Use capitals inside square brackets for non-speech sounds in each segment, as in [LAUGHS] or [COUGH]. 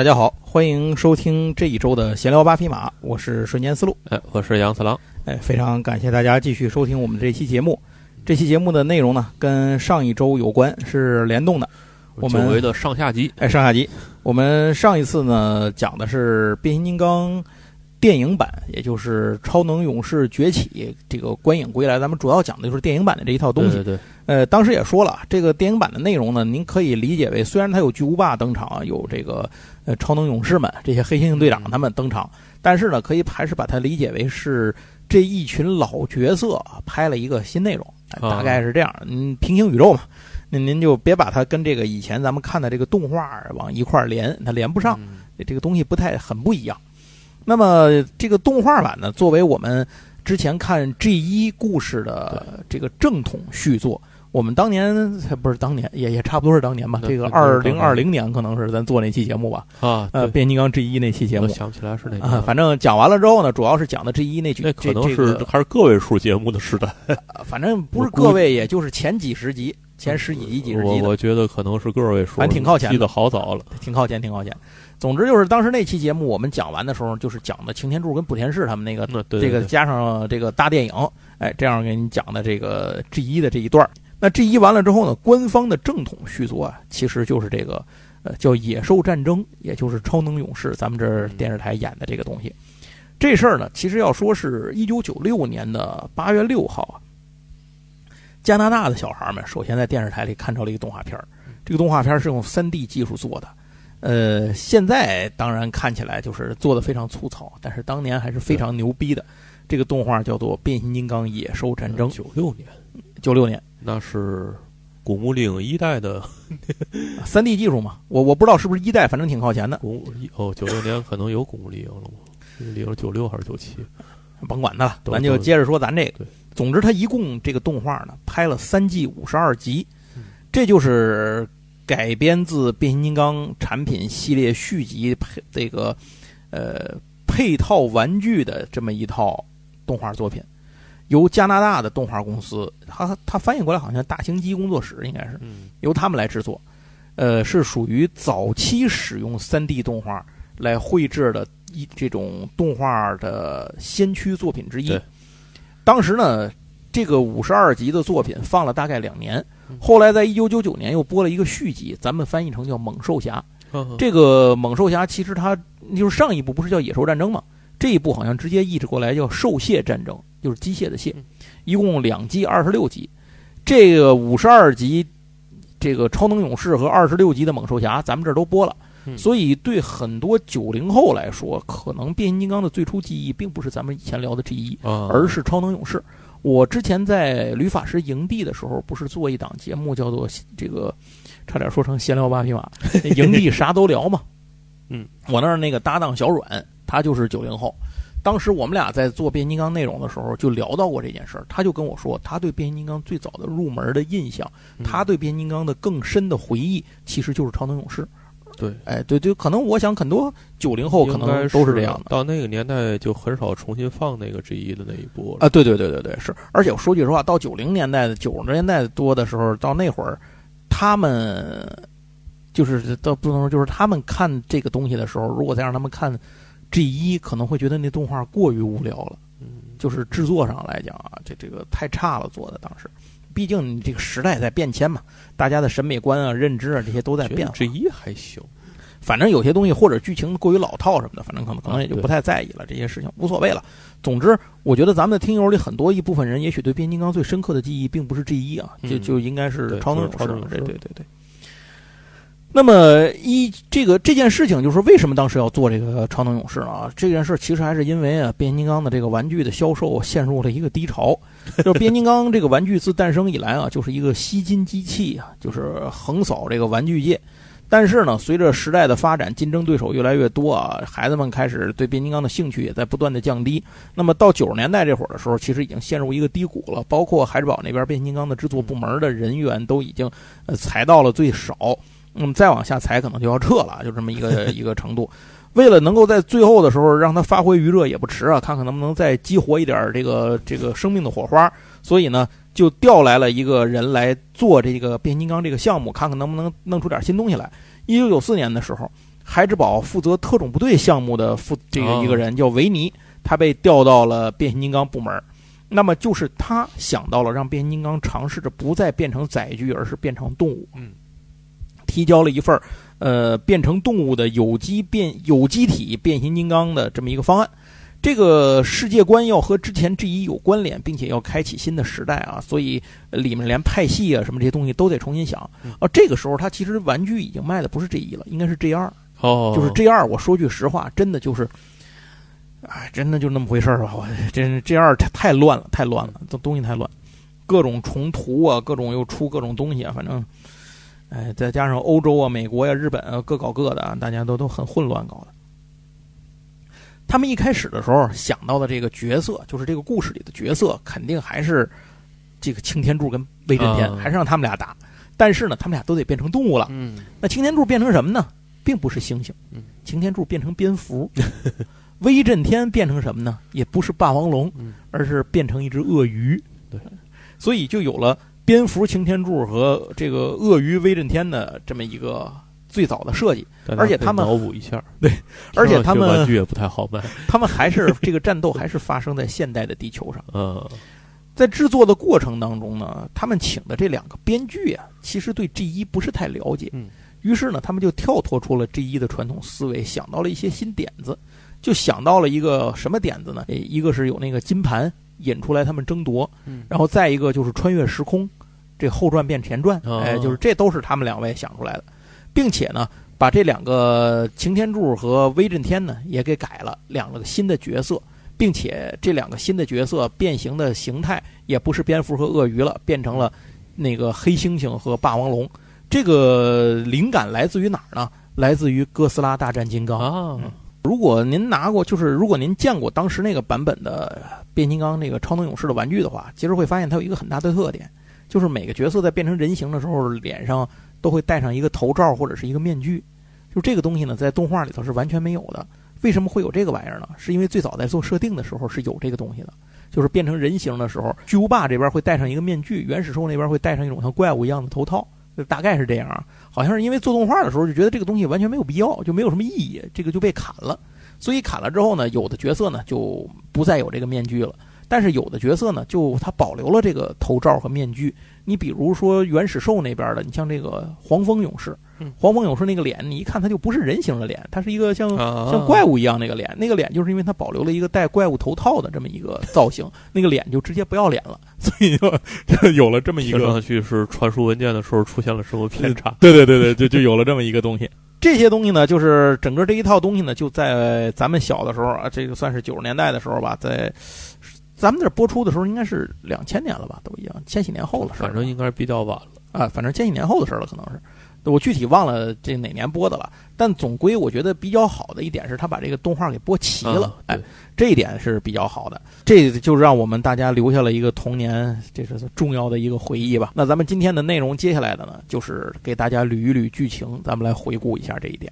大家好，欢迎收听这一周的闲聊八匹马，我是瞬间思路。哎，我是杨四郎。哎，非常感谢大家继续收听我们这期节目。这期节目的内容呢，跟上一周有关，是联动的。我们久违的上下集，哎，上下集。我们上一次呢讲的是变形金刚电影版，也就是《超能勇士崛起》这个观影归来。咱们主要讲的就是电影版的这一套东西。对对对。呃，当时也说了，这个电影版的内容呢，您可以理解为，虽然它有巨无霸登场，有这个呃超能勇士们这些黑猩猩队长他们登场，但是呢，可以还是把它理解为是这一群老角色拍了一个新内容，大概是这样。嗯，平行宇宙嘛，那您就别把它跟这个以前咱们看的这个动画往一块连，它连不上，这个东西不太很不一样。那么这个动画版呢，作为我们之前看 G 一故事的这个正统续作。我们当年不是当年，也也差不多是当年吧。这个二零二零年可能是咱做那期节目吧。啊，呃，变形金刚 G 一那期节目，想不起来是哪啊。反正讲完了之后呢，主要是讲的 G 一那句。那可能是还是个位数节目的时代。反正不是个位，也就是前几十集，前十几集、几十集。我我觉得可能是个位数，反正挺靠前。记得好早了，挺靠前，挺靠前。总之就是当时那期节目我们讲完的时候，就是讲的擎天柱跟莆田市他们那个这个加上这个大电影，哎，这样给你讲的这个 G 一的这一段。那 G 一完了之后呢？官方的正统续作啊，其实就是这个，呃，叫《野兽战争》，也就是《超能勇士》，咱们这电视台演的这个东西。这事儿呢，其实要说是一九九六年的八月六号啊，加拿大的小孩们首先在电视台里看到了一个动画片儿。这个动画片是用三 D 技术做的，呃，现在当然看起来就是做的非常粗糙，但是当年还是非常牛逼的。这个动画叫做《变形金刚野兽战争》。九六年，九六年。那是古墓丽影一代的三 D 技术嘛？我我不知道是不是一代，反正挺靠前的。古哦，九六年可能有古墓丽影了吗？丽影九六还是九七？甭管它了，咱就接着说咱这个。总之，它一共这个动画呢，拍了三季五十二集，这就是改编自变形金刚产品系列续集配这个呃配套玩具的这么一套动画作品。由加拿大的动画公司，他他翻译过来好像大型机工作室应该是，由他们来制作，呃，是属于早期使用三 D 动画来绘制的一这种动画的先驱作品之一。当时呢，这个五十二集的作品放了大概两年，后来在一九九九年又播了一个续集，咱们翻译成叫《猛兽侠》。这个《猛兽侠》其实它就是上一部不是叫《野兽战争》吗？这一部好像直接译制过来叫《兽械战争》。就是机械的械，一共两季二十六集，这个五十二集，这个超能勇士和二十六集的猛兽侠，咱们这儿都播了。所以对很多九零后来说，可能变形金刚的最初记忆并不是咱们以前聊的 G 一，而是超能勇士。我之前在吕法师营地的时候，不是做一档节目叫做这个，差点说成闲聊八匹马，[LAUGHS] 营地啥都聊嘛。嗯，我那儿那个搭档小阮，他就是九零后。当时我们俩在做变形金刚内容的时候，就聊到过这件事儿。他就跟我说，他对变形金刚最早的入门的印象，他对变形金刚的更深的回忆，其实就是超能勇士。对，哎，对对，可能我想很多九零后可能都是这样的。到那个年代就很少重新放那个 G 一的那一部了。啊，对对对对对，是。而且我说句实话，到九零年代的九十年代多的时候，到那会儿，他们就是到不能说，就是他们看这个东西的时候，如果再让他们看。G 一可能会觉得那动画过于无聊了，嗯，就是制作上来讲啊，这这个太差了做的。当时，毕竟这个时代在变迁嘛，大家的审美观啊、认知啊这些都在变。G 一还行，反正有些东西或者剧情过于老套什么的，反正可能可能也就不太在意了。这些事情无所谓了。总之，我觉得咱们的听友里很多一部分人，也许对变形金刚最深刻的记忆并不是 G 一啊，就就应该是超能超能对对对对。那么一这个这件事情，就是为什么当时要做这个超能勇士啊？这件事其实还是因为啊，变形金刚的这个玩具的销售陷入了一个低潮。[LAUGHS] 就是变形金刚这个玩具自诞生以来啊，就是一个吸金机器啊，就是横扫这个玩具界。但是呢，随着时代的发展，竞争对手越来越多啊，孩子们开始对变形金刚的兴趣也在不断的降低。那么到九十年代这会儿的时候，其实已经陷入一个低谷了。包括海之宝那边变形金刚的制作部门的人员都已经呃裁到了最少。那么再往下踩，可能就要撤了，就这么一个一个程度。为了能够在最后的时候让它发挥余热也不迟啊，看看能不能再激活一点这个这个生命的火花。所以呢，就调来了一个人来做这个变形金刚这个项目，看看能不能弄出点新东西来。一九九四年的时候，孩之宝负责特种部队项目的负这个哦一个人叫维尼，他被调到了变形金刚部门。那么就是他想到了让变形金刚尝试着不再变成载具，而是变成动物。嗯，提交了一份儿呃变成动物的有机变有机体变形金刚的这么一个方案。这个世界观要和之前 G 一有关联，并且要开启新的时代啊，所以呃里面连派系啊什么这些东西都得重新想。嗯啊，这个时候它其实玩具已经卖的不是 G 一了，应该是 G 二。哦，就是 G 二，我说句实话，真的就是，哎，真的就那么回事儿吧。我真 G 二太太乱了，太乱了，这东西太乱，各种重涂啊，各种又出各种东西啊，反正，哎，再加上欧洲啊、美国呀、日本啊，各搞各的啊，大家都都很混乱搞的。他们一开始的时候想到的这个角色，就是这个故事里的角色，肯定还是这个擎天柱跟威震天，啊还是让他们俩打。但是呢，他们俩都得变成动物了。嗯那擎天柱变成什么呢？并不是猩猩嗯，擎天柱变成蝙蝠。威震天变成什么呢？也不是霸王龙，嗯而是变成一只鳄鱼。对，所以就有了蝙蝠擎天柱和这个鳄鱼威震天的这么一个最早的设计。而且他们脑补一下，对，[LAUGHS] 而且他们听上去玩具也不太好卖，[LAUGHS] 他们还是这个战斗还是发生在现代的地球上。嗯，在制作的过程当中呢，他们请的这两个编剧啊，其实对 G 一不是太了解。嗯，于是呢，他们就跳脱出了 G 一的传统思维，想到了一些新点子，就想到了一个什么点子呢？一个是有那个金盘引出来他们争夺，嗯然后再一个就是穿越时空，这后传变前传，哦哎，就是这都是他们两位想出来的，并且呢，把这两个擎天柱和威震天呢也给改了两个新的角色，并且这两个新的角色变形的形态也不是蝙蝠和鳄鱼了，变成了那个黑猩猩和霸王龙。这个灵感来自于哪儿呢？来自于哥斯拉大战金刚。啊，如果您拿过，就是如果您见过当时那个版本的变形金刚那个超能勇士的玩具的话，其实会发现它有一个很大的特点，就是每个角色在变成人形的时候，脸上都会戴上一个头罩或者是一个面具。就这个东西呢，在动画里头是完全没有的。为什么会有这个玩意儿呢？是因为最早在做设定的时候是有这个东西的，就是变成人形的时候，巨无霸这边会戴上一个面具，原始兽那边会戴上一种像怪物一样的头套，就大概是这样。好像是因为做动画的时候就觉得这个东西完全没有必要，就没有什么意义，这个就被砍了。所以砍了之后呢，有的角色呢就不再有这个面具了，但是有的角色呢，就他保留了这个头罩和面具。你比如说原始兽那边的，你像这个黄蜂勇士嗯，黄蜂勇士那个脸，你一看他就不是人形的脸，他是一个像啊像怪物一样那个脸，那个脸就是因为他保留了一个戴怪物头套的这么一个造型，[LAUGHS] 那个脸就直接不要脸了，[LAUGHS] 所以就就有了这么一个听上去是传输文件的时候出现了什么偏差？对对对对，就就有了这么一个东西。[LAUGHS] 这些东西呢，就是整个这一套东西呢，就在咱们小的时候啊，这个算是九十年代的时候吧，在咱们这儿播出的时候，应该是两千年了吧，都已经千禧年后了。反正应该是比较晚了。啊，反正千禧年后的事儿了，可能是。我具体忘了这哪年播的了，但总归我觉得比较好的一点是，他把这个动画给播齐了，啊哎，这一点是比较好的，这就让我们大家留下了一个童年，这是重要的一个回忆吧。那咱们今天的内容，接下来的呢，就是给大家捋一捋剧情，咱们来回顾一下这一点。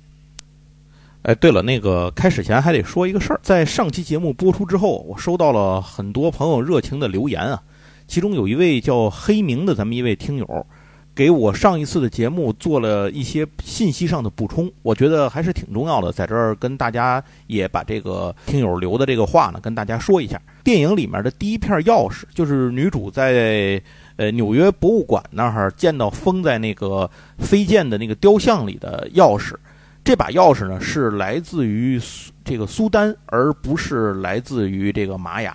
哎，对了，那个开始前还得说一个事儿，在上期节目播出之后，我收到了很多朋友热情的留言啊，其中有一位叫黑明的咱们一位听友，给我上一次的节目做了一些信息上的补充，我觉得还是挺重要的，在这儿跟大家也把这个听友留的这个话呢，跟大家说一下。电影里面的第一片钥匙，就是女主在呃纽约博物馆那儿见到封在那个飞剑的那个雕像里的钥匙。这把钥匙呢是来自于苏这个苏丹，而不是来自于这个玛雅。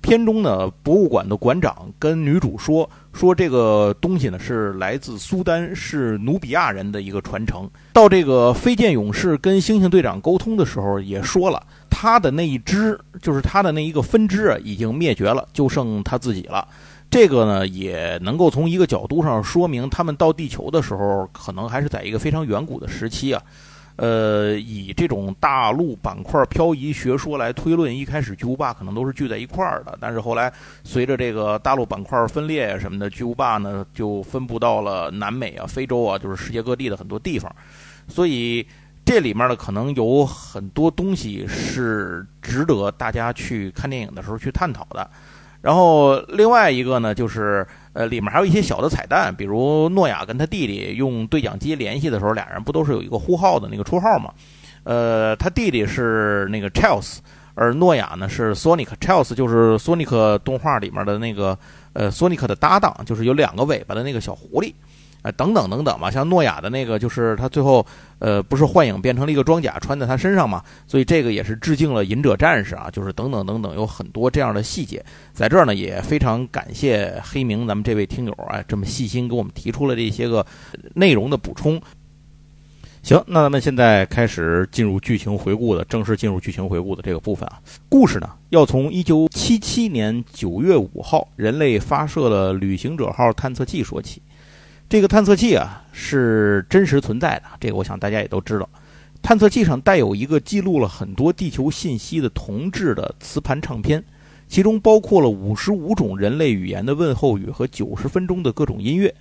片中呢，博物馆的馆长跟女主说，说这个东西呢是来自苏丹，是努比亚人的一个传承。到这个飞剑勇士跟猩猩队长沟通的时候，也说了，他的那一支，就是他的那一个分支啊，已经灭绝了，就剩他自己了。这个呢，也能够从一个角度上说明，他们到地球的时候，可能还是在一个非常远古的时期啊。呃，以这种大陆板块漂移学说来推论，一开始巨无霸可能都是聚在一块儿的，但是后来随着这个大陆板块分裂呀什么的，巨无霸呢就分布到了南美啊、非洲啊，就是世界各地的很多地方，所以这里面呢可能有很多东西是值得大家去看电影的时候去探讨的。然后另外一个呢，就是呃，里面还有一些小的彩蛋，比如诺亚跟他弟弟用对讲机联系的时候，俩人不都是有一个呼号的那个绰号吗？呃，他弟弟是那个 Charles，而诺亚呢是 Sonic。Charles 就是 Sonic 动画里面的那个呃 Sonic 的搭档，就是有两个尾巴的那个小狐狸。啊，等等等等吧，像诺亚的那个，就是他最后，呃，不是幻影变成了一个装甲穿在他身上嘛，所以这个也是致敬了隐者战士啊，就是等等等等，有很多这样的细节，在这儿呢，也非常感谢黑明咱们这位听友啊，这么细心给我们提出了这些个内容的补充。行，那咱们现在开始进入剧情回顾的，正式进入剧情回顾的这个部分啊。故事呢，要从一九七七年九月五号，人类发射了旅行者号探测器说起。这个探测器啊是真实存在的，这个我想大家也都知道。探测器上带有一个记录了很多地球信息的铜制的磁盘唱片，其中包括了五十五种人类语言的问候语和九十分钟的各种音乐，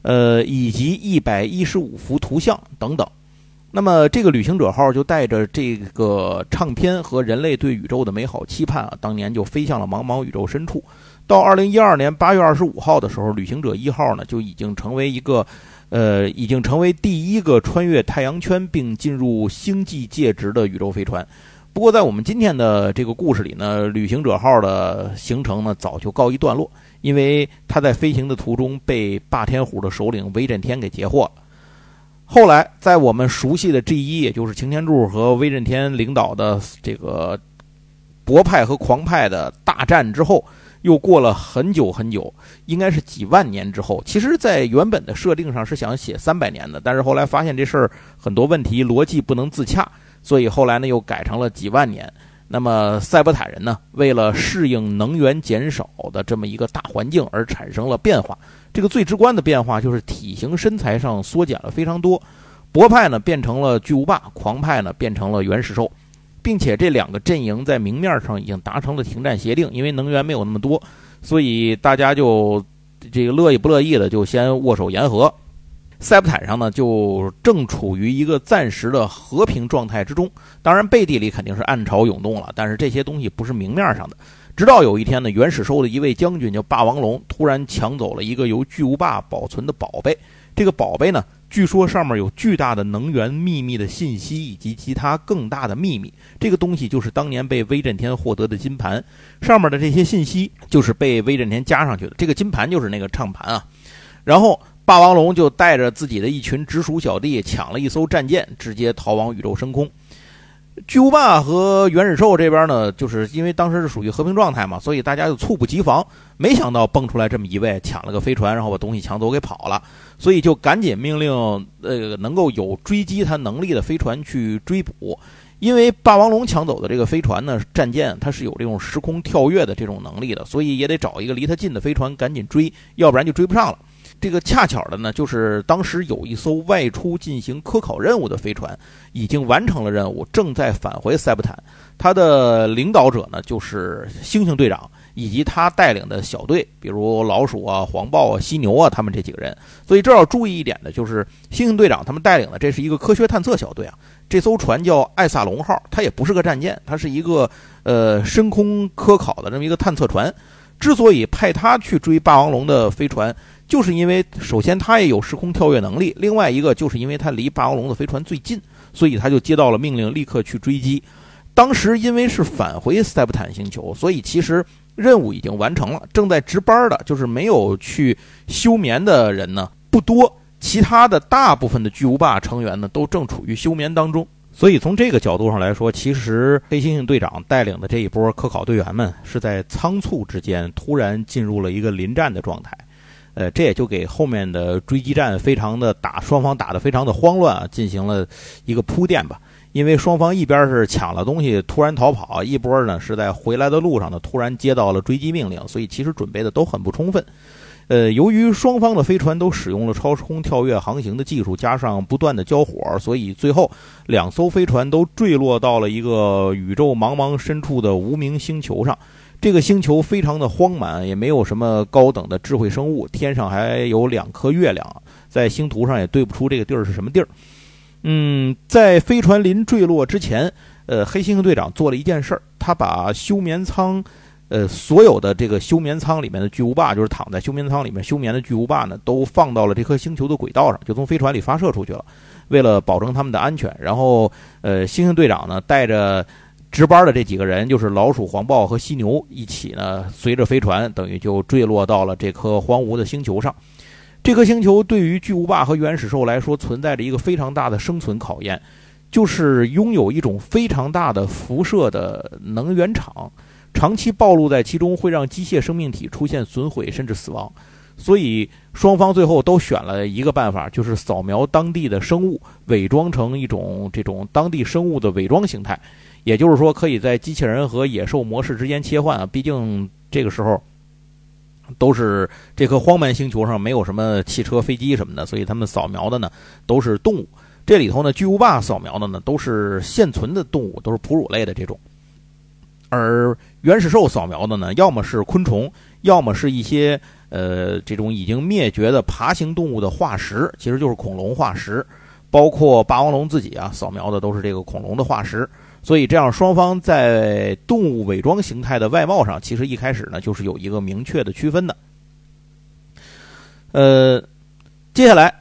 呃，以及一百一十五幅图像等等。那么这个旅行者号就带着这个唱片和人类对宇宙的美好期盼啊，当年就飞向了茫茫宇宙深处。到二零一二年八月二十五号的时候，旅行者一号呢就已经成为一个，呃，已经成为第一个穿越太阳圈并进入星际介质的宇宙飞船。不过，在我们今天的这个故事里呢，旅行者号的行程呢早就告一段落，因为他在飞行的途中被霸天虎的首领威震天给截获了。后来，在我们熟悉的 G 一，也就是擎天柱和威震天领导的这个博派和狂派的大战之后。又过了很久很久，应该是几万年之后。其实，在原本的设定上是想写三百年的，但是后来发现这事儿很多问题逻辑不能自洽，所以后来呢又改成了几万年。那么赛博坦人呢，为了适应能源减少的这么一个大环境而产生了变化。这个最直观的变化就是体型身材上缩减了非常多。博派呢变成了巨无霸，狂派呢变成了原始兽。并且这两个阵营在明面上已经达成了停战协定，因为能源没有那么多，所以大家就这个乐意不乐意的就先握手言和。塞普坦上呢，就正处于一个暂时的和平状态之中。当然，背地里肯定是暗潮涌动了，但是这些东西不是明面上的。直到有一天呢，原始兽的一位将军叫霸王龙，突然抢走了一个由巨无霸保存的宝贝。这个宝贝呢？据说上面有巨大的能源秘密的信息，以及其他更大的秘密。这个东西就是当年被威震天获得的金盘，上面的这些信息就是被威震天加上去的。这个金盘就是那个唱盘啊。然后霸王龙就带着自己的一群直属小弟，抢了一艘战舰，直接逃往宇宙深空。巨无霸和原始兽这边呢，就是因为当时是属于和平状态嘛，所以大家就猝不及防。没想到蹦出来这么一位，抢了个飞船，然后把东西抢走给跑了，所以就赶紧命令呃能够有追击他能力的飞船去追捕。因为霸王龙抢走的这个飞船呢，战舰它是有这种时空跳跃的这种能力的，所以也得找一个离它近的飞船赶紧追，要不然就追不上了。这个恰巧的呢，就是当时有一艘外出进行科考任务的飞船，已经完成了任务，正在返回塞布坦。他的领导者呢，就是猩猩队长以及他带领的小队，比如老鼠啊、黄豹啊、犀牛啊，他们这几个人。所以这要注意一点的就是，猩猩队长他们带领的这是一个科学探测小队啊。这艘船叫艾萨龙号，它也不是个战舰，它是一个呃深空科考的这么一个探测船。之所以派他去追霸王龙的飞船。就是因为首先他也有时空跳跃能力，另外一个就是因为他离霸王龙的飞船最近，所以他就接到了命令，立刻去追击。当时因为是返回塞布坦星球，所以其实任务已经完成了。正在值班的，就是没有去休眠的人呢不多，其他的大部分的巨无霸成员呢都正处于休眠当中。所以从这个角度上来说，其实黑猩猩队长带领的这一波科考队员们是在仓促之间突然进入了一个临战的状态。呃，这也就给后面的追击战非常的打，双方打得非常的慌乱啊，进行了一个铺垫吧。因为双方一边是抢了东西突然逃跑，一波呢是在回来的路上呢突然接到了追击命令，所以其实准备的都很不充分。呃，由于双方的飞船都使用了超时空跳跃航行的技术，加上不断的交火，所以最后两艘飞船都坠落到了一个宇宙茫茫深处的无名星球上。这个星球非常的荒蛮，也没有什么高等的智慧生物。天上还有两颗月亮，在星图上也对不出这个地儿是什么地儿。嗯，在飞船临坠落之前，呃，黑猩猩队长做了一件事儿，他把休眠舱，呃，所有的这个休眠舱里面的巨无霸，就是躺在休眠舱里面休眠的巨无霸呢，都放到了这颗星球的轨道上，就从飞船里发射出去了。为了保证他们的安全，然后呃，猩猩队长呢带着值班的这几个人，就是老鼠、黄豹和犀牛一起呢，随着飞船等于就坠落到了这颗荒芜的星球上。这颗星球对于巨无霸和原始兽来说，存在着一个非常大的生存考验，就是拥有一种非常大的辐射的能源场。长期暴露在其中会让机械生命体出现损毁甚至死亡，所以双方最后都选了一个办法，就是扫描当地的生物，伪装成一种这种当地生物的伪装形态。也就是说，可以在机器人和野兽模式之间切换啊。毕竟这个时候都是这颗荒蛮星球上没有什么汽车、飞机什么的，所以他们扫描的呢都是动物。这里头呢，巨无霸扫描的呢都是现存的动物，都是哺乳类的这种。而原始兽扫描的呢，要么是昆虫，要么是一些呃这种已经灭绝的爬行动物的化石，其实就是恐龙化石，包括霸王龙自己啊，扫描的都是这个恐龙的化石。所以这样双方在动物伪装形态的外貌上，其实一开始呢就是有一个明确的区分的。呃，接下来。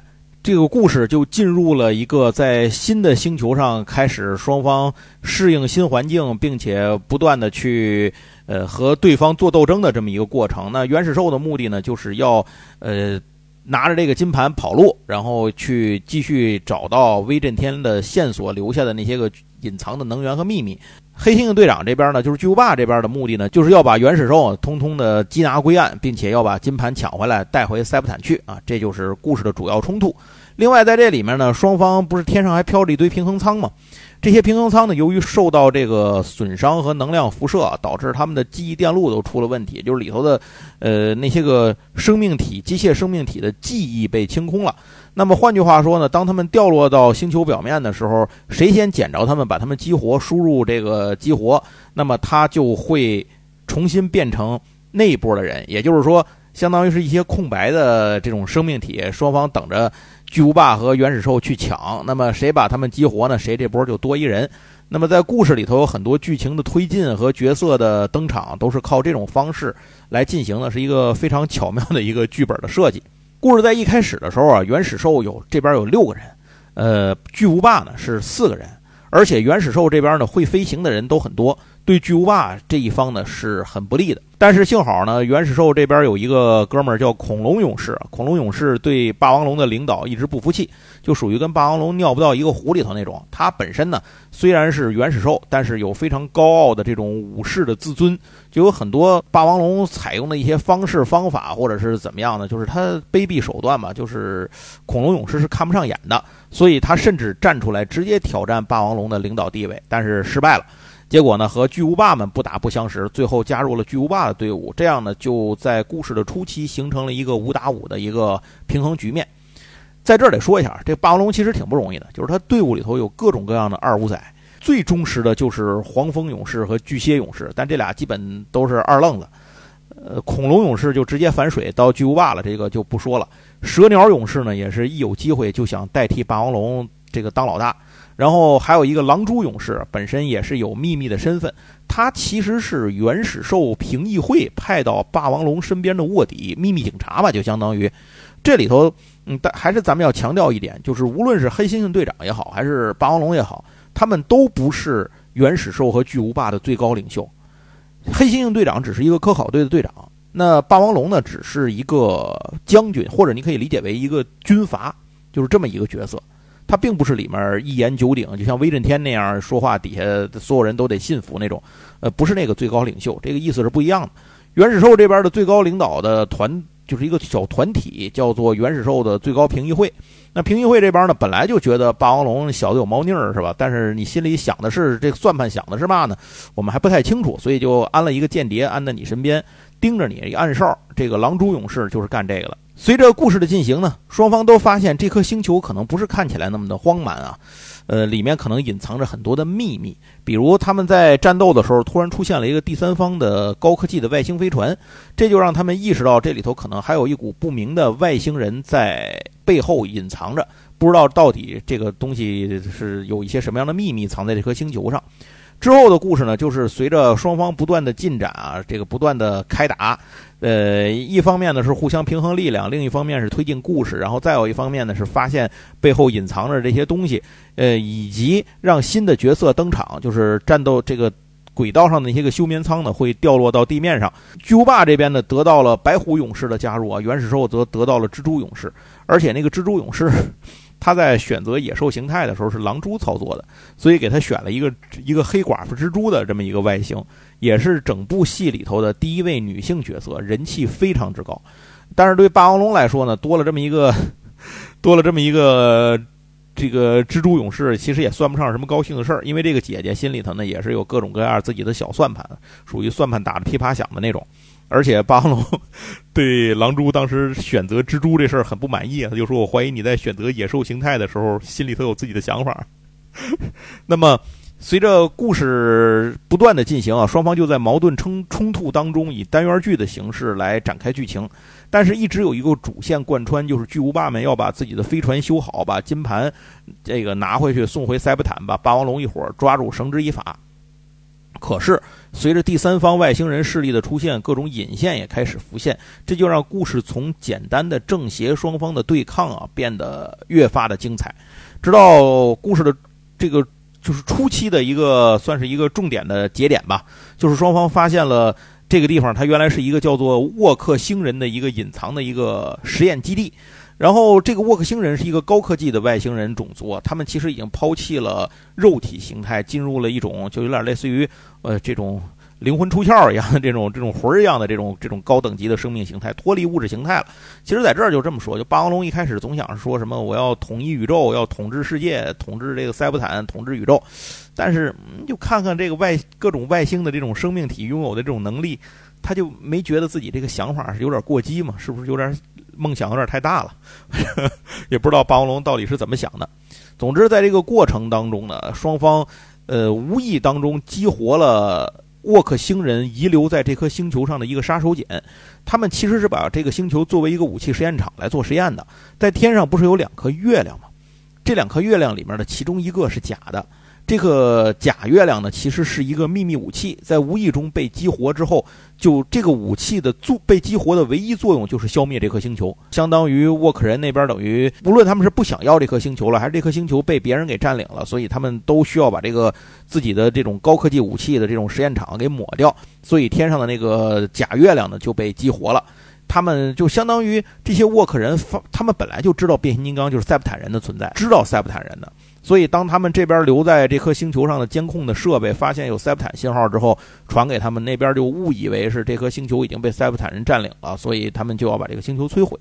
这个故事就进入了一个在新的星球上开始双方适应新环境，并且不断的去呃和对方做斗争的这么一个过程。那原始兽的目的呢，就是要呃拿着这个金盘跑路，然后去继续找到威震天的线索留下的那些个隐藏的能源和秘密。黑猩猩队长这边呢，就是巨无霸这边的目的呢，就是要把原始兽通通的缉拿归案，并且要把金盘抢回来带回塞伯坦去啊，这就是故事的主要冲突。另外，在这里面呢，双方不是天上还飘着一堆平衡舱吗？这些平衡舱呢，由于受到这个损伤和能量辐射，导致他们的记忆电路都出了问题，就是里头的，呃，那些个生命体、机械生命体的记忆被清空了。那么换句话说呢，当他们掉落到星球表面的时候，谁先捡着他们，把他们激活，输入这个激活，那么他就会重新变成那一波的人。也就是说，相当于是一些空白的这种生命体，双方等着。巨无霸和原始兽去抢，那么谁把他们激活呢？谁这波就多一人。那么在故事里头有很多剧情的推进和角色的登场，都是靠这种方式来进行的，是一个非常巧妙的一个剧本的设计。故事在一开始的时候啊，原始兽有这边有六个人，呃，巨无霸呢是四个人，而且原始兽这边呢会飞行的人都很多。对巨无霸这一方呢是很不利的，但是幸好呢，原始兽这边有一个哥们儿叫恐龙勇士，恐龙勇士对霸王龙的领导一直不服气，就属于跟霸王龙尿不到一个壶里头那种。他本身呢虽然是原始兽，但是有非常高傲的这种武士的自尊，就有很多霸王龙采用的一些方式方法或者是怎么样的，就是他卑鄙手段嘛，就是恐龙勇士是看不上眼的，所以他甚至站出来直接挑战霸王龙的领导地位，但是失败了。结果呢，和巨无霸们不打不相识，最后加入了巨无霸的队伍。这样呢，就在故事的初期形成了一个五打五的一个平衡局面。在这儿得说一下，这霸王龙其实挺不容易的，就是他队伍里头有各种各样的二五仔，最忠实的就是黄蜂勇士和巨蟹勇士，但这俩基本都是二愣子。呃，恐龙勇士就直接反水到巨无霸了，这个就不说了。蛇鸟勇士呢，也是一有机会就想代替霸王龙这个当老大。然后还有一个狼蛛勇士，本身也是有秘密的身份，他其实是原始兽评议会派到霸王龙身边的卧底、秘密警察吧，就相当于这里头，嗯，但还是咱们要强调一点，就是无论是黑猩猩队长也好，还是霸王龙也好，他们都不是原始兽和巨无霸的最高领袖。黑猩猩队长只是一个科考队的队长，那霸王龙呢，只是一个将军，或者你可以理解为一个军阀，就是这么一个角色。他并不是里面一言九鼎，就像威震天那样说话，底下所有人都得信服那种。呃，不是那个最高领袖，这个意思是不一样的。原始兽这边的最高领导的团就是一个小团体，叫做原始兽的最高评议会。那评议会这边呢，本来就觉得霸王龙小子有猫腻儿，是吧？但是你心里想的是这个算盘想的是嘛呢？我们还不太清楚，所以就安了一个间谍安在你身边，盯着你一暗哨。这个狼蛛勇士就是干这个的。随着故事的进行呢，双方都发现这颗星球可能不是看起来那么的荒蛮啊，呃，里面可能隐藏着很多的秘密。比如他们在战斗的时候，突然出现了一个第三方的高科技的外星飞船，这就让他们意识到这里头可能还有一股不明的外星人在背后隐藏着，不知道到底这个东西是有一些什么样的秘密藏在这颗星球上。之后的故事呢，就是随着双方不断的进展啊，这个不断的开打，呃，一方面呢是互相平衡力量，另一方面是推进故事，然后再有一方面呢是发现背后隐藏着这些东西，呃，以及让新的角色登场，就是战斗这个轨道上的那些个休眠舱呢会掉落到地面上。巨无霸这边呢得到了白虎勇士的加入啊，原始兽则得到了蜘蛛勇士，而且那个蜘蛛勇士。他在选择野兽形态的时候是狼蛛操作的，所以给他选了一个一个黑寡妇蜘蛛的这么一个外形，也是整部戏里头的第一位女性角色，人气非常之高。但是对霸王龙来说呢，多了这么一个 [LAUGHS] 多了这么一个这个蜘蛛勇士，其实也算不上什么高兴的事儿，因为这个姐姐心里头呢也是有各种各样自己的小算盘，属于算盘打得噼啪响的那种。而且霸王龙对狼蛛当时选择蜘蛛这事儿很不满意，他就说：“我怀疑你在选择野兽形态的时候，心里头有自己的想法。[LAUGHS] ”那么，随着故事不断的进行啊，双方就在矛盾冲冲突当中以单元剧的形式来展开剧情，但是一直有一个主线贯穿，就是巨无霸们要把自己的飞船修好，把金盘这个拿回去送回塞伯坦，把霸王龙一伙抓住绳之以法。可是，随着第三方外星人势力的出现，各种引线也开始浮现，这就让故事从简单的正邪双方的对抗啊，变得越发的精彩。直到故事的这个就是初期的一个算是一个重点的节点吧，就是双方发现了这个地方，它原来是一个叫做沃克星人的一个隐藏的一个实验基地。然后，这个沃克星人是一个高科技的外星人种族，他们其实已经抛弃了肉体形态，进入了一种就有点类似于呃这种灵魂出窍一样的这种这种魂儿一样的这种这种高等级的生命形态，脱离物质形态了。其实在这儿就这么说，就霸王龙一开始总想说什么我要统一宇宙，要统治世界，统治这个塞伯坦，统治宇宙，但是就看看这个外各种外星的这种生命体拥有的这种能力，他就没觉得自己这个想法是有点过激嘛？是不是有点？梦想有点太大了，[LAUGHS] 也不知道霸王龙到底是怎么想的。总之，在这个过程当中呢，双方呃无意当中激活了沃克星人遗留在这颗星球上的一个杀手锏。他们其实是把这个星球作为一个武器实验场来做实验的。在天上不是有两颗月亮吗？这两颗月亮里面的其中一个是假的。这个假月亮呢，其实是一个秘密武器，在无意中被激活之后，就这个武器的作被激活的唯一作用就是消灭这颗星球，相当于沃克人那边等于无论他们是不想要这颗星球了，还是这颗星球被别人给占领了，所以他们都需要把这个自己的这种高科技武器的这种实验场给抹掉，所以天上的那个假月亮呢就被激活了，他们就相当于这些沃克人，他们本来就知道变形金刚就是塞布坦人的存在，知道塞布坦人的。所以，当他们这边留在这颗星球上的监控的设备发现有塞布坦信号之后，传给他们那边就误以为是这颗星球已经被塞布坦人占领了，所以他们就要把这个星球摧毁。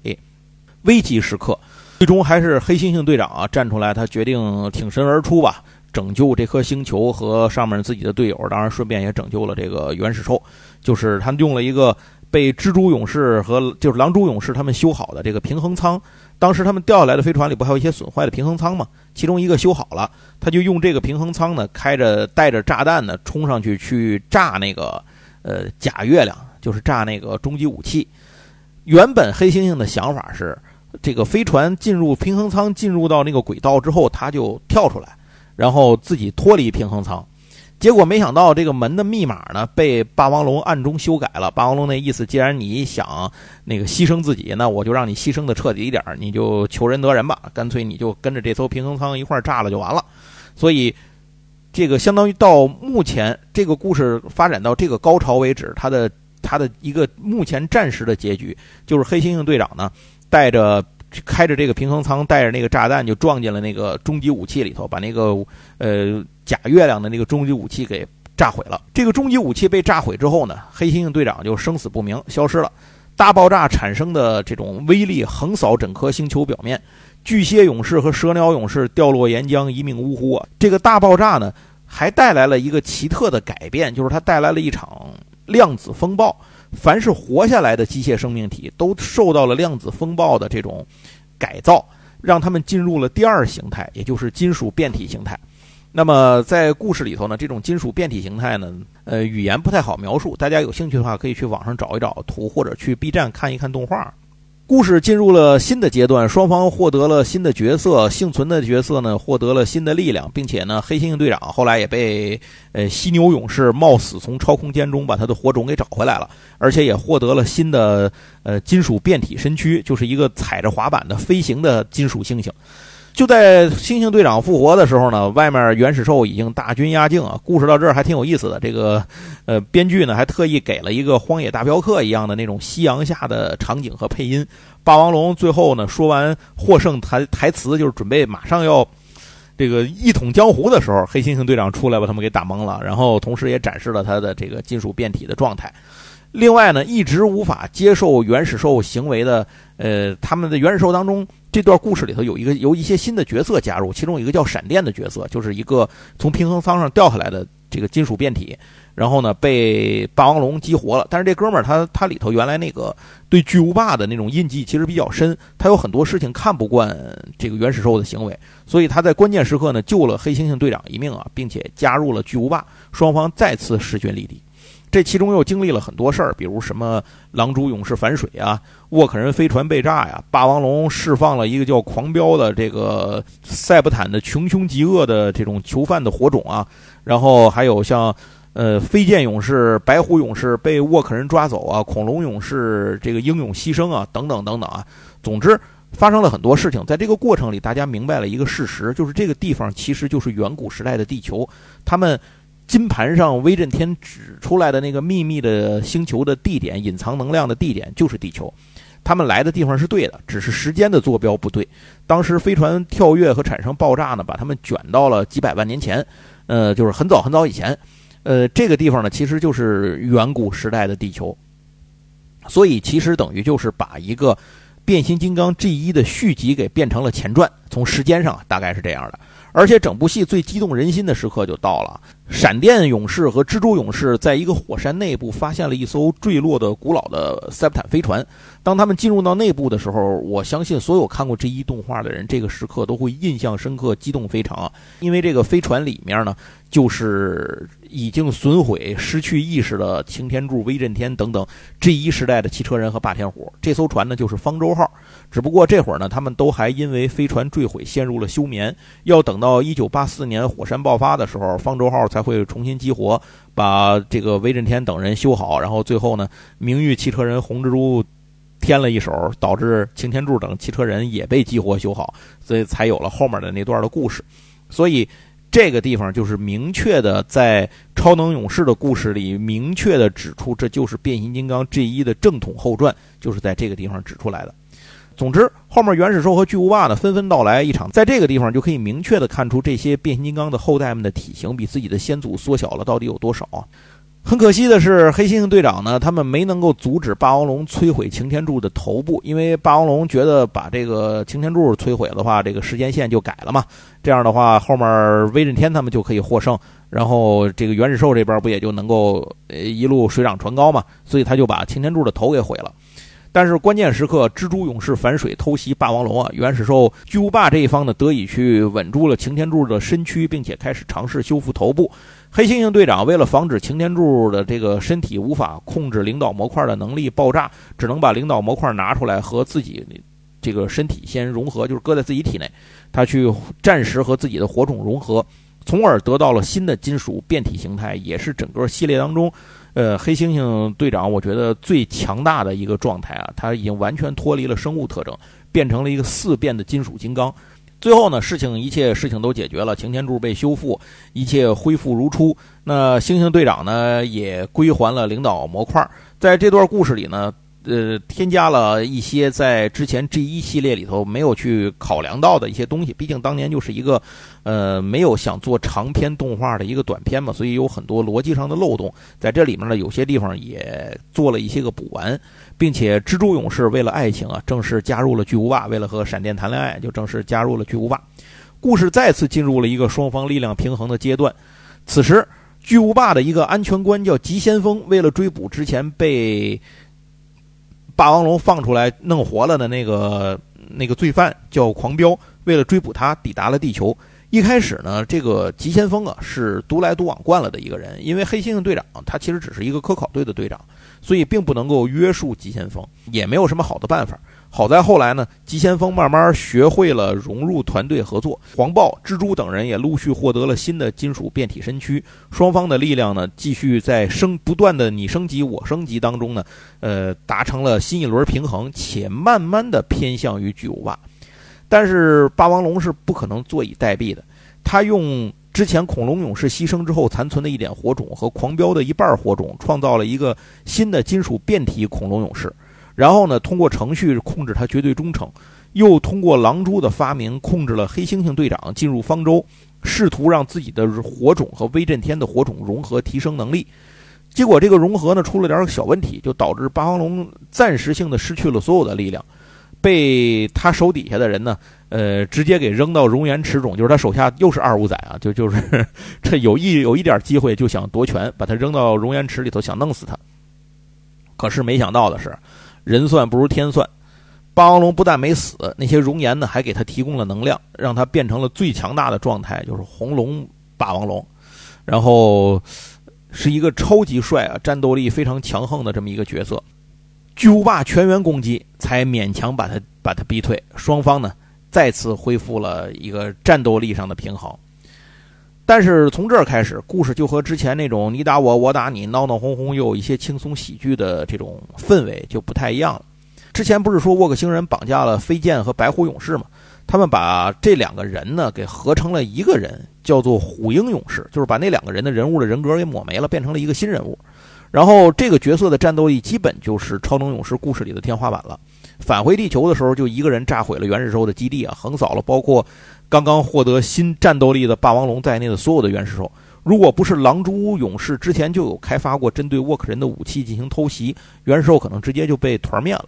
危急时刻，最终还是黑猩猩队长啊站出来，他决定挺身而出吧，拯救这颗星球和上面自己的队友，当然顺便也拯救了这个原始兽，就是他用了一个被蜘蛛勇士和就是狼蛛勇士他们修好的这个平衡舱。当时他们掉下来的飞船里不还有一些损坏的平衡舱吗？其中一个修好了，他就用这个平衡舱呢，开着带着炸弹呢，冲上去去炸那个呃假月亮，就是炸那个终极武器。原本黑猩猩的想法是，这个飞船进入平衡舱，进入到那个轨道之后，他就跳出来，然后自己脱离平衡舱。结果没想到，这个门的密码呢被霸王龙暗中修改了。霸王龙那意思，既然你想那个牺牲自己，那我就让你牺牲的彻底一点，你就求人得人吧，干脆你就跟着这艘平衡舱一块炸了就完了。所以，这个相当于到目前这个故事发展到这个高潮为止，它的它的一个目前暂时的结局，就是黑猩猩队长呢带着开着这个平衡舱，带着那个炸弹就撞进了那个终极武器里头，把那个呃。假月亮的那个终极武器给炸毁了。这个终极武器被炸毁之后呢，黑猩猩队长就生死不明，消失了。大爆炸产生的这种威力横扫整颗星球表面，巨蟹勇士和蛇鸟勇士掉落岩浆，一命呜呼啊！这个大爆炸呢，还带来了一个奇特的改变，就是它带来了一场量子风暴。凡是活下来的机械生命体都受到了量子风暴的这种改造，让他们进入了第二形态，也就是金属变体形态。那么在故事里头呢，这种金属变体形态呢，呃，语言不太好描述。大家有兴趣的话，可以去网上找一找图，或者去 B 站看一看动画。故事进入了新的阶段，双方获得了新的角色，幸存的角色呢获得了新的力量，并且呢，黑猩猩队长后来也被呃犀牛勇士冒死从超空间中把他的火种给找回来了，而且也获得了新的呃金属变体身躯，就是一个踩着滑板的飞行的金属猩猩。就在猩猩队长复活的时候呢，外面原始兽已经大军压境啊。故事到这儿还挺有意思的。这个，呃，编剧呢还特意给了一个《荒野大镖客》一样的那种夕阳下的场景和配音。霸王龙最后呢说完获胜台台词，就是准备马上要这个一统江湖的时候，黑猩猩队长出来把他们给打懵了，然后同时也展示了他的这个金属变体的状态。另外呢，一直无法接受原始兽行为的，呃，他们的原始兽当中。这段故事里头有一个由一些新的角色加入，其中一个叫闪电的角色，就是一个从平衡舱上掉下来的这个金属变体，然后呢被霸王龙激活了。但是这哥们儿他他里头原来那个对巨无霸的那种印记其实比较深，他有很多事情看不惯这个原始兽的行为，所以他在关键时刻呢救了黑猩猩队长一命啊，并且加入了巨无霸，双方再次势均力敌。这其中又经历了很多事儿，比如什么狼蛛勇士反水啊，沃克人飞船被炸呀，霸王龙释放了一个叫狂飙的这个塞伯坦的穷凶极恶的这种囚犯的火种啊，然后还有像呃飞剑勇士、白虎勇士被沃克人抓走啊，恐龙勇士这个英勇牺牲啊，等等等等啊，总之发生了很多事情。在这个过程里，大家明白了一个事实，就是这个地方其实就是远古时代的地球，他们。金盘上威震天指出来的那个秘密的星球的地点，隐藏能量的地点就是地球。他们来的地方是对的，只是时间的坐标不对。当时飞船跳跃和产生爆炸呢，把他们卷到了几百万年前，呃，就是很早很早以前。呃，这个地方呢，其实就是远古时代的地球。所以，其实等于就是把一个变形金刚 G 一的续集给变成了前传。从时间上大概是这样的。而且整部戏最激动人心的时刻就到了，闪电勇士和蜘蛛勇士在一个火山内部发现了一艘坠落的古老的塞伯坦飞船。当他们进入到内部的时候，我相信所有看过这一动画的人，这个时刻都会印象深刻、激动非常。因为这个飞船里面呢，就是已经损毁、失去意识的擎天柱、威震天等等 G 一时代的汽车人和霸天虎。这艘船呢，就是方舟号。只不过这会儿呢，他们都还因为飞船坠毁陷入了休眠，要等到一九八四年火山爆发的时候，方舟号才会重新激活，把这个威震天等人修好。然后最后呢，名誉汽车人红蜘蛛添了一手，导致擎天柱等汽车人也被激活修好，所以才有了后面的那段的故事。所以这个地方就是明确的在超能勇士的故事里明确的指出，这就是变形金刚 G 一的正统后传，就是在这个地方指出来的。总之，后面原始兽和巨无霸呢纷纷到来一场，在这个地方就可以明确的看出这些变形金刚的后代们的体型比自己的先祖缩小了到底有多少啊。很可惜的是，黑猩猩队长呢，他们没能够阻止霸王龙摧毁擎天柱的头部，因为霸王龙觉得把这个擎天柱摧毁的话，这个时间线就改了嘛。这样的话，后面威震天他们就可以获胜，然后这个原始兽这边不也就能够呃一路水涨船高嘛？所以他就把擎天柱的头给毁了。但是关键时刻，蜘蛛勇士反水偷袭霸王龙啊！原始兽巨无霸这一方呢，得以去稳住了擎天柱的身躯，并且开始尝试修复头部。黑猩猩队长为了防止擎天柱的这个身体无法控制领导模块的能力爆炸，只能把领导模块拿出来和自己这个身体先融合，就是搁在自己体内。他去暂时和自己的火种融合，从而得到了新的金属变体形态，也是整个系列当中。呃，黑猩猩队长，我觉得最强大的一个状态啊，他已经完全脱离了生物特征，变成了一个四变的金属金刚。最后呢，事情一切事情都解决了，擎天柱被修复，一切恢复如初。那猩猩队长呢，也归还了领导模块。在这段故事里呢。呃，添加了一些在之前 G 一系列里头没有去考量到的一些东西。毕竟当年就是一个，呃，没有想做长篇动画的一个短片嘛，所以有很多逻辑上的漏洞。在这里面呢，有些地方也做了一些个补完，并且蜘蛛勇士为了爱情啊，正式加入了巨无霸；为了和闪电谈恋爱，就正式加入了巨无霸。故事再次进入了一个双方力量平衡的阶段。此时，巨无霸的一个安全官叫急先锋，为了追捕之前被。霸王龙放出来弄活了的那个那个罪犯叫狂飙，为了追捕他，抵达了地球。一开始呢，这个急先锋啊是独来独往惯了的一个人，因为黑猩猩队长他其实只是一个科考队的队长，所以并不能够约束急先锋，也没有什么好的办法。好在后来呢，急先锋慢慢学会了融入团队合作，黄豹、蜘蛛等人也陆续获得了新的金属变体身躯，双方的力量呢继续在升不断的你升级我升级当中呢，呃，达成了新一轮平衡，且慢慢的偏向于巨无霸。但是霸王龙是不可能坐以待毙的，他用之前恐龙勇士牺牲之后残存的一点火种和狂飙的一半火种，创造了一个新的金属变体恐龙勇士。然后呢，通过程序控制他绝对忠诚，又通过狼蛛的发明控制了黑猩猩队长进入方舟，试图让自己的火种和威震天的火种融合，提升能力。结果这个融合呢出了点小问题，就导致霸王龙暂时性的失去了所有的力量。被他手底下的人呢，呃，直接给扔到熔岩池中，就是他手下又是二五仔啊，就就是 [LAUGHS] 这有一有一点机会就想夺权，把他扔到熔岩池里头，想弄死他。可是没想到的是，人算不如天算，霸王龙不但没死，那些熔岩呢还给他提供了能量，让他变成了最强大的状态，就是红龙霸王龙，然后是一个超级帅啊，战斗力非常强横的这么一个角色。巨无霸全员攻击，才勉强把他把他逼退。双方呢，再次恢复了一个战斗力上的平衡。但是从这儿开始，故事就和之前那种你打我，我打你，闹闹哄哄又有一些轻松喜剧的这种氛围就不太一样了。之前不是说沃克星人绑架了飞剑和白虎勇士吗？他们把这两个人呢给合成了一个人，叫做虎鹰勇士，就是把那两个人的人物的人格给抹没了，变成了一个新人物。然后这个角色的战斗力基本就是超能勇士故事里的天花板了。返回地球的时候，就一个人炸毁了原始兽的基地啊，横扫了包括刚刚获得新战斗力的霸王龙在内的所有的原始兽。如果不是狼蛛勇士之前就有开发过针对沃克人的武器进行偷袭，原始兽可能直接就被团灭了。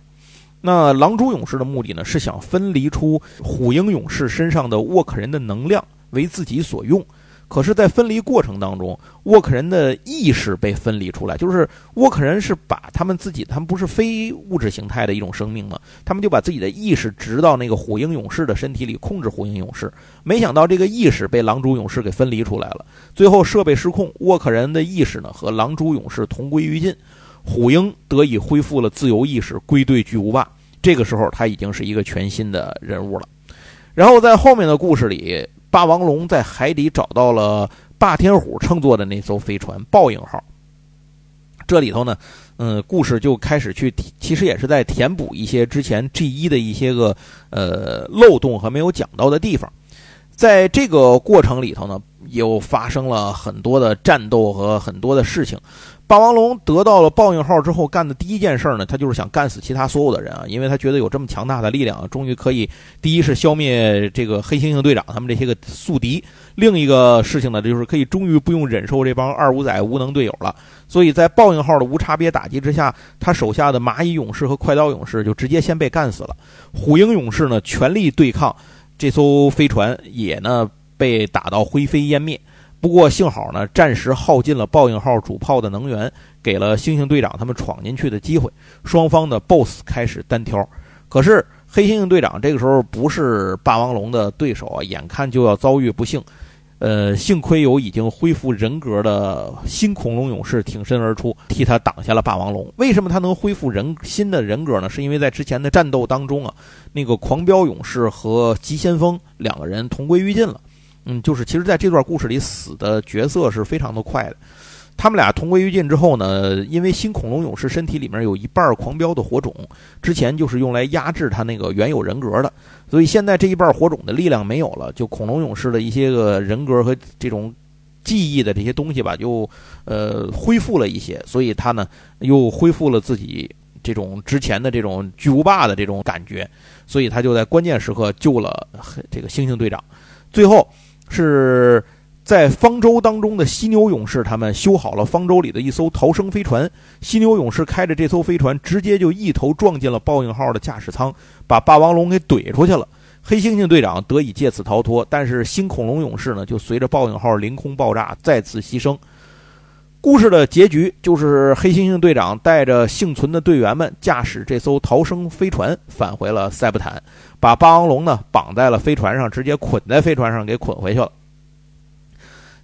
那狼蛛勇士的目的呢，是想分离出虎鹰勇士身上的沃克人的能量为自己所用。可是，在分离过程当中，沃克人的意识被分离出来，就是沃克人是把他们自己，他们不是非物质形态的一种生命吗？他们就把自己的意识植到那个虎鹰勇士的身体里，控制虎鹰勇士。没想到这个意识被狼蛛勇士给分离出来了，最后设备失控，沃克人的意识呢和狼蛛勇士同归于尽，虎鹰得以恢复了自由意识，归队巨无霸。这个时候，他已经是一个全新的人物了。然后在后面的故事里。霸王龙在海底找到了霸天虎乘坐的那艘飞船“报应号”。这里头呢，嗯，故事就开始去，其实也是在填补一些之前 G 一的一些个呃漏洞和没有讲到的地方。在这个过程里头呢，又发生了很多的战斗和很多的事情。霸王龙得到了报应号之后，干的第一件事呢，他就是想干死其他所有的人啊，因为他觉得有这么强大的力量，终于可以第一是消灭这个黑猩猩队长他们这些个宿敌，另一个事情呢，就是可以终于不用忍受这帮二五仔无能队友了。所以在报应号的无差别打击之下，他手下的蚂蚁勇士和快刀勇士就直接先被干死了。虎鹰勇士呢，全力对抗这艘飞船，也呢被打到灰飞烟灭。不过幸好呢，暂时耗尽了报应号主炮的能源，给了猩猩队长他们闯进去的机会。双方的 BOSS 开始单挑，可是黑猩猩队长这个时候不是霸王龙的对手啊，眼看就要遭遇不幸。呃，幸亏有已经恢复人格的新恐龙勇士挺身而出，替他挡下了霸王龙。为什么他能恢复人新的人格呢？是因为在之前的战斗当中啊，那个狂飙勇士和急先锋两个人同归于尽了。嗯，就是其实，在这段故事里，死的角色是非常的快的。他们俩同归于尽之后呢，因为新恐龙勇士身体里面有一半狂飙的火种，之前就是用来压制他那个原有人格的，所以现在这一半火种的力量没有了，就恐龙勇士的一些个人格和这种记忆的这些东西吧，就呃恢复了一些，所以他呢又恢复了自己这种之前的这种巨无霸的这种感觉，所以他就在关键时刻救了这个猩猩队长，最后。是在方舟当中的犀牛勇士，他们修好了方舟里的一艘逃生飞船。犀牛勇士开着这艘飞船，直接就一头撞进了报应号的驾驶舱，把霸王龙给怼出去了。黑猩猩队长得以借此逃脱，但是新恐龙勇士呢，就随着报应号凌空爆炸，再次牺牲。故事的结局就是黑猩猩队长带着幸存的队员们，驾驶这艘逃生飞船返回了塞伯坦，把霸王龙呢绑在了飞船上，直接捆在飞船上给捆回去了。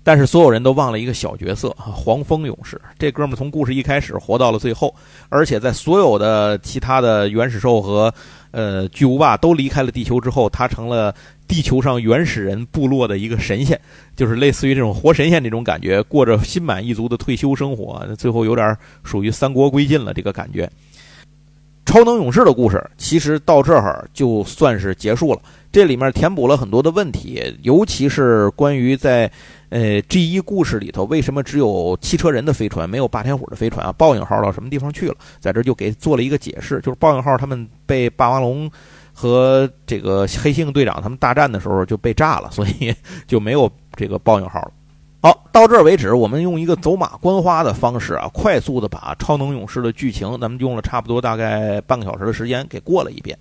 但是所有人都忘了一个小角色，黄蜂勇士。这哥们儿从故事一开始活到了最后，而且在所有的其他的原始兽和呃巨无霸都离开了地球之后，他成了地球上原始人部落的一个神仙，就是类似于这种活神仙这种感觉，过着心满意足的退休生活，最后有点属于三国归晋了这个感觉。超能勇士的故事其实到这儿就算是结束了。这里面填补了很多的问题，尤其是关于在呃 G 一故事里头，为什么只有汽车人的飞船，没有霸天虎的飞船啊？报应号到什么地方去了？在这就给做了一个解释，就是报应号他们被霸王龙和这个黑猩猩队长他们大战的时候就被炸了，所以就没有这个报应号了。好，到这儿为止，我们用一个走马观花的方式啊，快速的把超能勇士的剧情，咱们用了差不多大概半个小时的时间给过了一遍。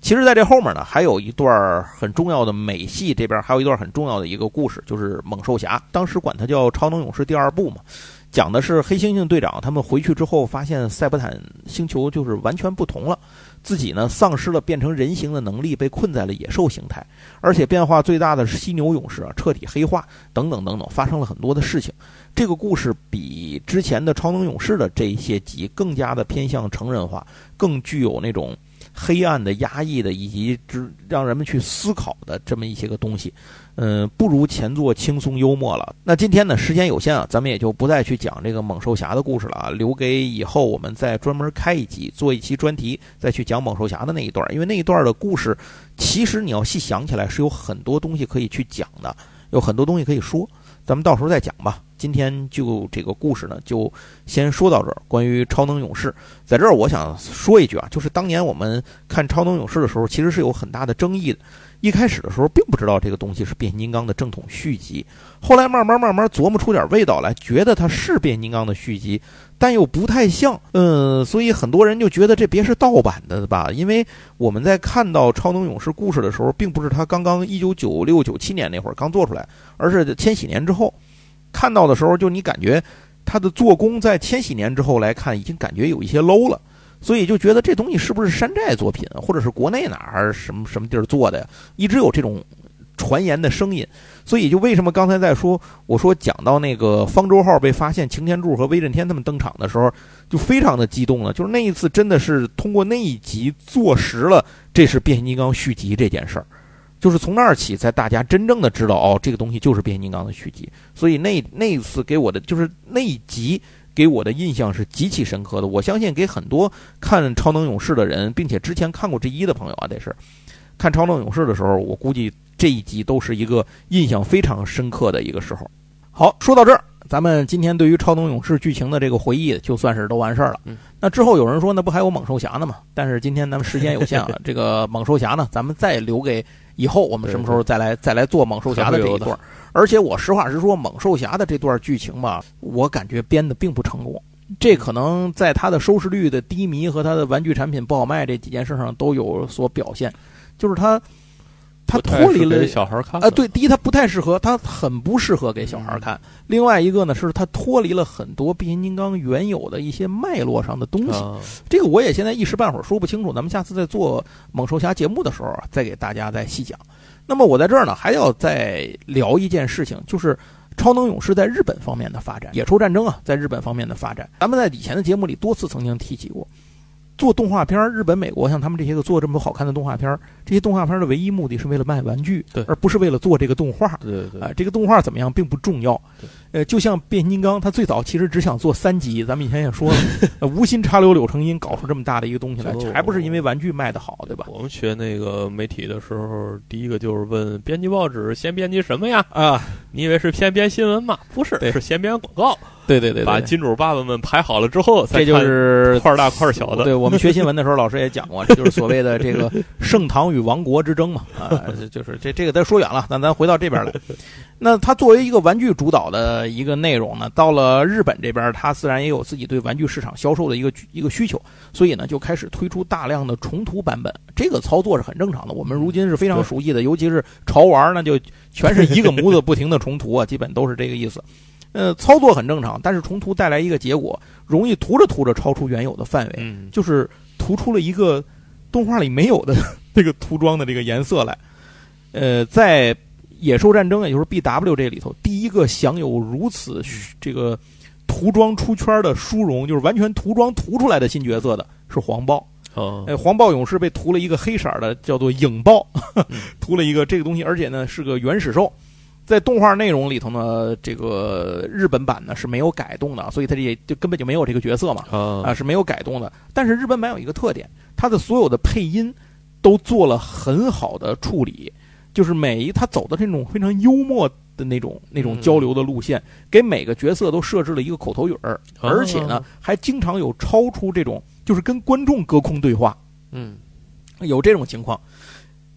其实，在这后面呢，还有一段很重要的美系，这边还有一段很重要的一个故事，就是猛兽侠，当时管它叫《超能勇士》第二部嘛，讲的是黑猩猩队长他们回去之后，发现塞伯坦星球就是完全不同了。自己呢，丧失了变成人形的能力，被困在了野兽形态，而且变化最大的是犀牛勇士啊，彻底黑化，等等等等，发生了很多的事情。这个故事比之前的超能勇士的这一些集更加的偏向成人化，更具有那种黑暗的、压抑的，以及之让人们去思考的这么一些个东西。嗯，不如前作轻松幽默了。那今天呢，时间有限啊，咱们也就不再去讲这个猛兽侠的故事了啊，留给以后我们再专门开一集，做一期专题，再去讲猛兽侠的那一段。因为那一段的故事，其实你要细想起来，是有很多东西可以去讲的，有很多东西可以说。咱们到时候再讲吧。今天就这个故事呢，就先说到这儿。关于超能勇士，在这儿我想说一句啊，就是当年我们看超能勇士的时候，其实是有很大的争议的。一开始的时候，并不知道这个东西是变形金刚的正统续集，后来慢慢慢慢琢磨出点味道来，觉得它是变形金刚的续集，但又不太像。嗯，所以很多人就觉得这别是盗版的吧？因为我们在看到超能勇士故事的时候，并不是他刚刚一九九六九七年那会儿刚做出来，而是千禧年之后看到的时候，就你感觉它的做工在千禧年之后来看，已经感觉有一些 low 了。所以就觉得这东西是不是山寨作品，或者是国内哪儿什么什么地儿做的呀？一直有这种传言的声音。所以就为什么刚才在说，我说讲到那个方舟号被发现，擎天柱和威震天他们登场的时候，就非常的激动了。就是那一次真的是通过那一集坐实了这是变形金刚续集这件事儿。就是从那儿起，才大家真正的知道哦，这个东西就是变形金刚的续集。所以那那一次给我的就是那一集。给我的印象是极其深刻的。我相信给很多看超能勇士的人，并且之前看过这一的朋友啊，得是看超能勇士的时候，我估计这一集都是一个印象非常深刻的一个时候。好，说到这儿，咱们今天对于超能勇士剧情的这个回忆，就算是都完事儿了。那之后有人说，那不还有猛兽侠呢吗？[LAUGHS] 但是今天咱们时间有限啊，这个猛兽侠呢，咱们再留给以后，我们什么时候再来再来做猛兽侠的这一段。而且我实话实说，猛兽侠的这段剧情吧，我感觉编的并不成功。这可能在它的收视率的低迷和它的玩具产品不好卖这几件事上都有所表现。就是它，它脱离了小孩看啊。对，第一它不太适合，它很不适合给小孩看。另外一个呢，是它脱离了很多变形金刚原有的一些脉络上的东西。这个我也现在一时半会儿说不清楚。咱们下次在做猛兽侠节目的时候，再给大家再细讲。那么我在这儿呢，还要再聊一件事情，就是超能勇士在日本方面的发展，野兽战争啊，在日本方面的发展，咱们在以前的节目里多次曾经提起过。做动画片儿，日本、美国像他们这些个做这么多好看的动画片儿，这些动画片儿的唯一目的是为了卖玩具，对，而不是为了做这个动画。对对，啊，这个动画怎么样并不重要。呃，就像变形金刚，他最早其实只想做三集，咱们以前也说了，无心插柳柳成荫，搞出这么大的一个东西来，还不是因为玩具卖的好，对吧？我们学那个媒体的时候，第一个就是问编辑报纸先编辑什么呀？啊，你以为是先编新闻吗？不是，是先编广告。对对对，把金主爸爸们排好了之后，这就是块大块小的。对我们学新闻的时候，老师也讲过，这就是所谓的这个 [LAUGHS] 盛唐与亡国之争嘛。啊，就是这这个咱说远了，那咱回到这边来。[LAUGHS] 那它作为一个玩具主导的一个内容呢，到了日本这边，它自然也有自己对玩具市场销售的一个一个需求，所以呢，就开始推出大量的重涂版本。这个操作是很正常的，我们如今是非常熟悉的，尤其是潮玩，那就全是一个模子不停的重涂啊，基本都是这个意思。呃，操作很正常，但是重涂带来一个结果，容易涂着涂着超出原有的范围，就是涂出了一个动画里没有的 [LAUGHS] 那个涂装的这个颜色来。呃，在野兽战争》，也就是 B W 这里头第一个享有如此这个涂装出圈的殊荣，就是完全涂装涂出来的新角色的是黄豹。哦，哎，黄豹勇士被涂了一个黑色的，叫做影豹，[LAUGHS] 涂了一个这个东西，而且呢是个原始兽。在动画内容里头呢，这个日本版呢是没有改动的，所以它也就根本就没有这个角色嘛，啊是没有改动的。但是日本版有一个特点，它的所有的配音都做了很好的处理，就是每一他走的这种非常幽默的那种那种交流的路线，给每个角色都设置了一个口头语儿，而且呢还经常有超出这种，就是跟观众隔空对话，嗯，有这种情况。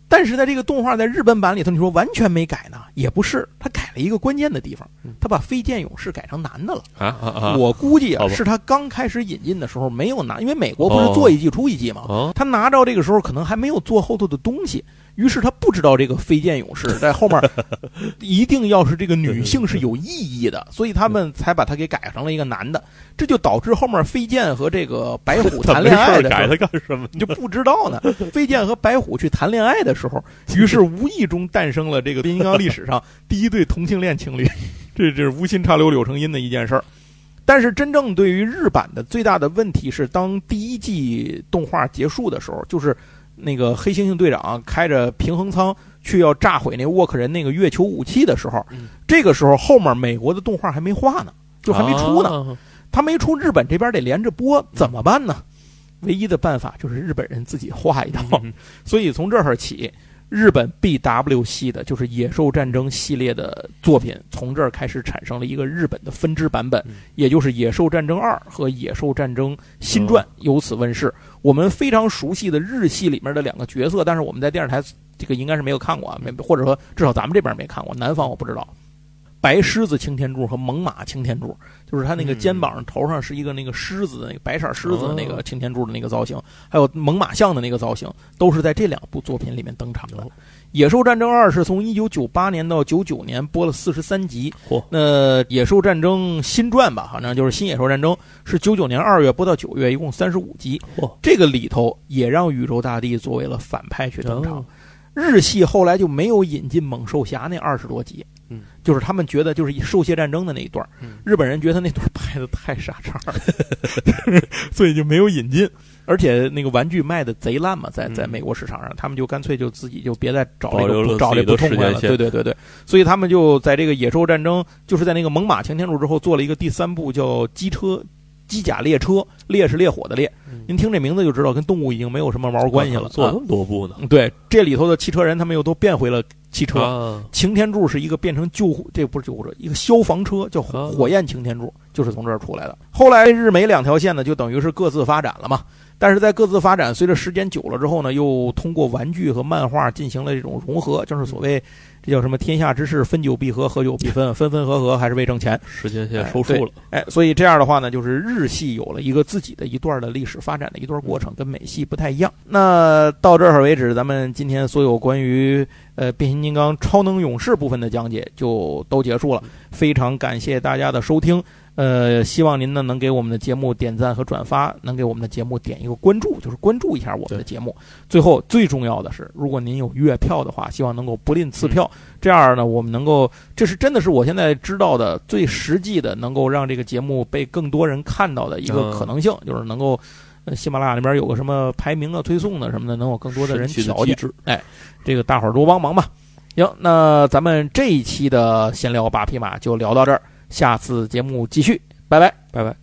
但是在这个动画在日本版里头，你说完全没改呢，也不是，他改了一个关键的地方，他把飞剑勇士改成男的了。啊啊！我估计啊，是他刚开始引进的时候没有拿，因为美国不是做一季出一季嘛，他拿着这个时候可能还没有做后头的东西。于是他不知道这个飞剑勇士 [LAUGHS] 在后面一定要是这个女性是有意义的，所以他们才把他给改成了一个男的，这就导致后面飞剑和这个白虎 [LAUGHS] 谈恋爱的改他干什么？你就不知道呢。飞剑和白虎去谈恋爱的时候，[LAUGHS] 于是无意中诞生了这个变形金刚历史上第一对同性恋情侣，这这是无心插柳柳成荫的一件事儿。但是真正对于日版的最大的问题是，当第一季动画结束的时候，就是。那个黑猩猩队长开着平衡舱去要炸毁那沃克人那个月球武器的时候，这个时候后面美国的动画还没画呢，就还没出呢。他没出，日本这边得连着播，怎么办呢？唯一的办法就是日本人自己画一套。所以从这儿起。日本 B W 系的，就是《野兽战争》系列的作品，从这儿开始产生了一个日本的分支版本，也就是《野兽战争二》和《野兽战争新传》由此问世。我们非常熟悉的日系里面的两个角色，但是我们在电视台这个应该是没有看过啊，没或者说至少咱们这边没看过，南方我不知道。白狮子擎天柱和猛犸擎天柱，就是他那个肩膀头上是一个那个狮子的那个白色狮子的那个擎天柱的那个造型，还有猛犸象的那个造型，都是在这两部作品里面登场的。《野兽战争二》是从一九九八年到九九年播了四十三集，那《野兽战争新传》吧，好像就是《新野兽战争》，是九九年二月播到九月，一共三十五集。这个里头也让宇宙大帝作为了反派去登场。日系后来就没有引进猛兽侠那二十多集。嗯，就是他们觉得就是兽械战争的那一段，日本人觉得那段拍的太傻叉了，[LAUGHS] 所以就没有引进。而且那个玩具卖的贼烂嘛，在在美国市场上，他们就干脆就自己就别再找这个找这不痛快了。对对对对，所以他们就在这个野兽战争，就是在那个猛犸擎天柱之后做了一个第三部叫机车机甲列车，烈是烈火的烈。您听这名字就知道跟动物已经没有什么毛关系了。做那么多部呢？对，这里头的汽车人他们又都变回了。汽车，擎天柱是一个变成救护，这不是救护车，一个消防车，叫火焰擎天柱，就是从这儿出来的。后来日美两条线呢，就等于是各自发展了嘛。但是在各自发展，随着时间久了之后呢，又通过玩具和漫画进行了这种融合，就是所谓这叫什么“天下之事，分久必合，合久必分，分分合合还是为挣钱”。时间线收束了，哎，所以这样的话呢，就是日系有了一个自己的一段的历史发展的一段过程，跟美系不太一样。那到这儿为止，咱们今天所有关于呃变形金刚超能勇士部分的讲解就都结束了，非常感谢大家的收听。呃，希望您呢能给我们的节目点赞和转发，能给我们的节目点一个关注，就是关注一下我们的节目。最后，最重要的是，如果您有月票的话，希望能够不吝赐票，这样呢，我们能够，这是真的是我现在知道的最实际的，能够让这个节目被更多人看到的一个可能性，就是能够，喜马拉雅那边有个什么排名啊、推送的什么的，能有更多的人调节。哎，这个大伙儿多帮忙吧。行，那咱们这一期的闲聊八匹马就聊到这儿。下次节目继续，拜拜，拜拜。